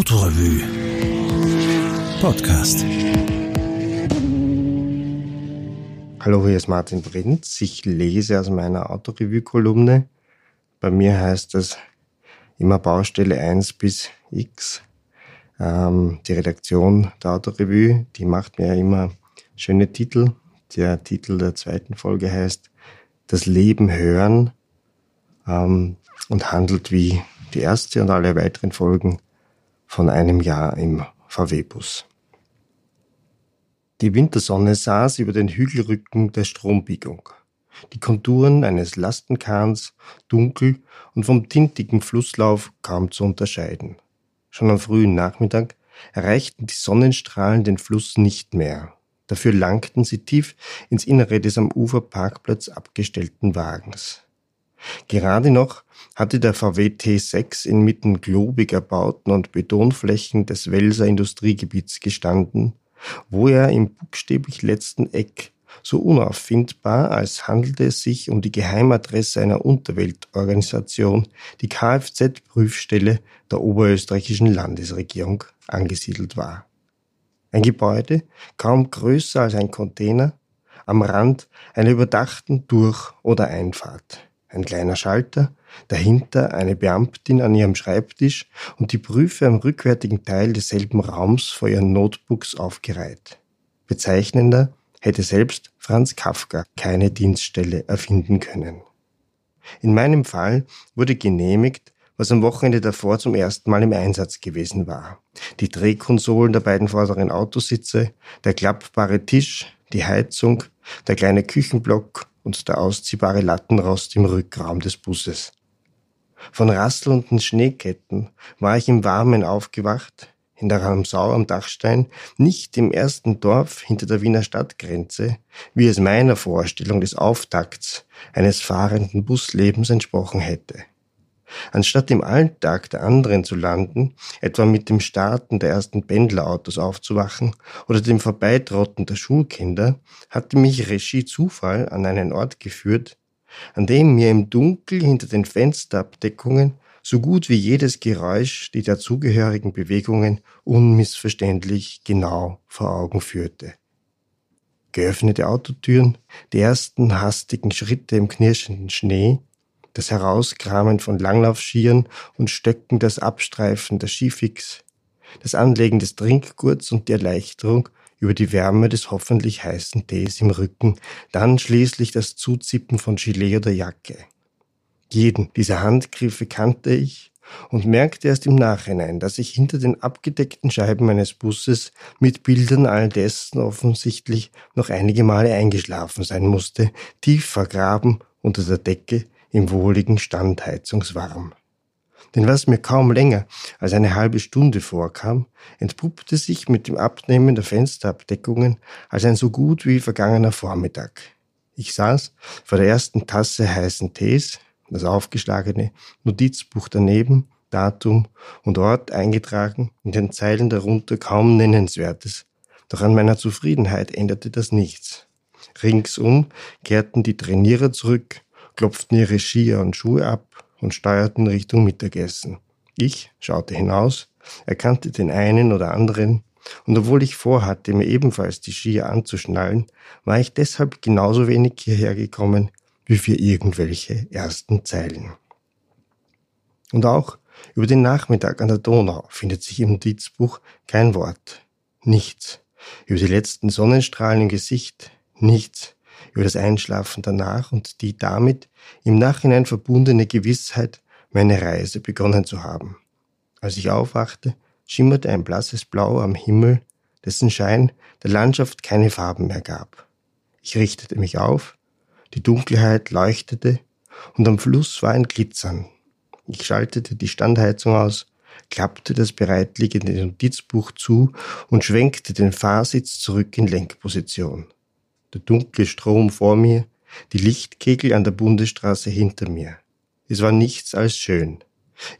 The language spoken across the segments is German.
Autorevue Podcast. Hallo, hier ist Martin Prinz. Ich lese aus meiner Autorevue-Kolumne. Bei mir heißt es immer Baustelle 1 bis X. Ähm, die Redaktion der Autorevue, die macht mir immer schöne Titel. Der Titel der zweiten Folge heißt Das Leben hören ähm, und handelt wie die erste und alle weiteren Folgen von einem Jahr im VW-Bus. Die Wintersonne saß über den Hügelrücken der Strombiegung. Die Konturen eines Lastenkahns dunkel und vom tintigen Flusslauf kaum zu unterscheiden. Schon am frühen Nachmittag erreichten die Sonnenstrahlen den Fluss nicht mehr. Dafür langten sie tief ins Innere des am Uferparkplatz abgestellten Wagens. Gerade noch hatte der VW T6 inmitten globig erbauten und Betonflächen des Welser Industriegebiets gestanden, wo er im buchstäblich letzten Eck so unauffindbar, als handelte es sich um die Geheimadresse einer Unterweltorganisation, die Kfz-Prüfstelle der oberösterreichischen Landesregierung, angesiedelt war. Ein Gebäude, kaum größer als ein Container, am Rand einer überdachten Durch- oder Einfahrt ein kleiner Schalter, dahinter eine Beamtin an ihrem Schreibtisch und die Prüfe am rückwärtigen Teil desselben Raums vor ihren Notebooks aufgereiht. Bezeichnender hätte selbst Franz Kafka keine Dienststelle erfinden können. In meinem Fall wurde genehmigt, was am Wochenende davor zum ersten Mal im Einsatz gewesen war. Die Drehkonsolen der beiden vorderen Autositze, der klappbare Tisch, die Heizung, der kleine Küchenblock und der ausziehbare Lattenrost im Rückraum des Busses. Von rasselnden Schneeketten war ich im Warmen aufgewacht, in der Ramsau am Dachstein, nicht im ersten Dorf hinter der Wiener Stadtgrenze, wie es meiner Vorstellung des Auftakts eines fahrenden Buslebens entsprochen hätte. Anstatt im Alltag der anderen zu landen, etwa mit dem Starten der ersten Pendlerautos aufzuwachen oder dem Vorbeitrotten der Schulkinder, hatte mich Regie Zufall an einen Ort geführt, an dem mir im Dunkel hinter den Fensterabdeckungen so gut wie jedes Geräusch die dazugehörigen Bewegungen unmissverständlich genau vor Augen führte. Geöffnete Autotüren, die ersten hastigen Schritte im knirschenden Schnee, das Herauskramen von Langlaufschieren und Stöcken, das Abstreifen der Skifix, das Anlegen des Trinkgurts und die Erleichterung über die Wärme des hoffentlich heißen Tees im Rücken, dann schließlich das Zuzippen von Gilet oder Jacke. Jeden dieser Handgriffe kannte ich und merkte erst im Nachhinein, dass ich hinter den abgedeckten Scheiben meines Busses mit Bildern all dessen offensichtlich noch einige Male eingeschlafen sein musste, tief vergraben unter der Decke, im wohligen Standheizungswarm. Denn was mir kaum länger als eine halbe Stunde vorkam, entpuppte sich mit dem Abnehmen der Fensterabdeckungen als ein so gut wie vergangener Vormittag. Ich saß vor der ersten Tasse heißen Tees, das aufgeschlagene Notizbuch daneben, Datum und Ort eingetragen, in den Zeilen darunter kaum Nennenswertes. Doch an meiner Zufriedenheit änderte das nichts. Ringsum kehrten die Trainierer zurück klopften ihre Skier und Schuhe ab und steuerten Richtung Mittagessen. Ich schaute hinaus, erkannte den einen oder anderen, und obwohl ich vorhatte, mir ebenfalls die Skier anzuschnallen, war ich deshalb genauso wenig hierher gekommen wie für irgendwelche ersten Zeilen. Und auch über den Nachmittag an der Donau findet sich im Notizbuch kein Wort. Nichts. Über die letzten Sonnenstrahlen im Gesicht. Nichts über das Einschlafen danach und die damit im Nachhinein verbundene Gewissheit, meine Reise begonnen zu haben. Als ich aufwachte, schimmerte ein blasses Blau am Himmel, dessen Schein der Landschaft keine Farben mehr gab. Ich richtete mich auf, die Dunkelheit leuchtete und am Fluss war ein Glitzern. Ich schaltete die Standheizung aus, klappte das bereitliegende Notizbuch zu und schwenkte den Fahrsitz zurück in Lenkposition der dunkle Strom vor mir, die Lichtkegel an der Bundesstraße hinter mir. Es war nichts als schön.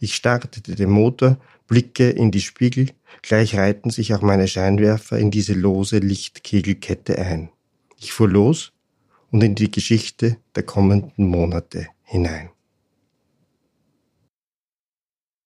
Ich startete den Motor, blicke in die Spiegel, gleich reihten sich auch meine Scheinwerfer in diese lose Lichtkegelkette ein. Ich fuhr los und in die Geschichte der kommenden Monate hinein.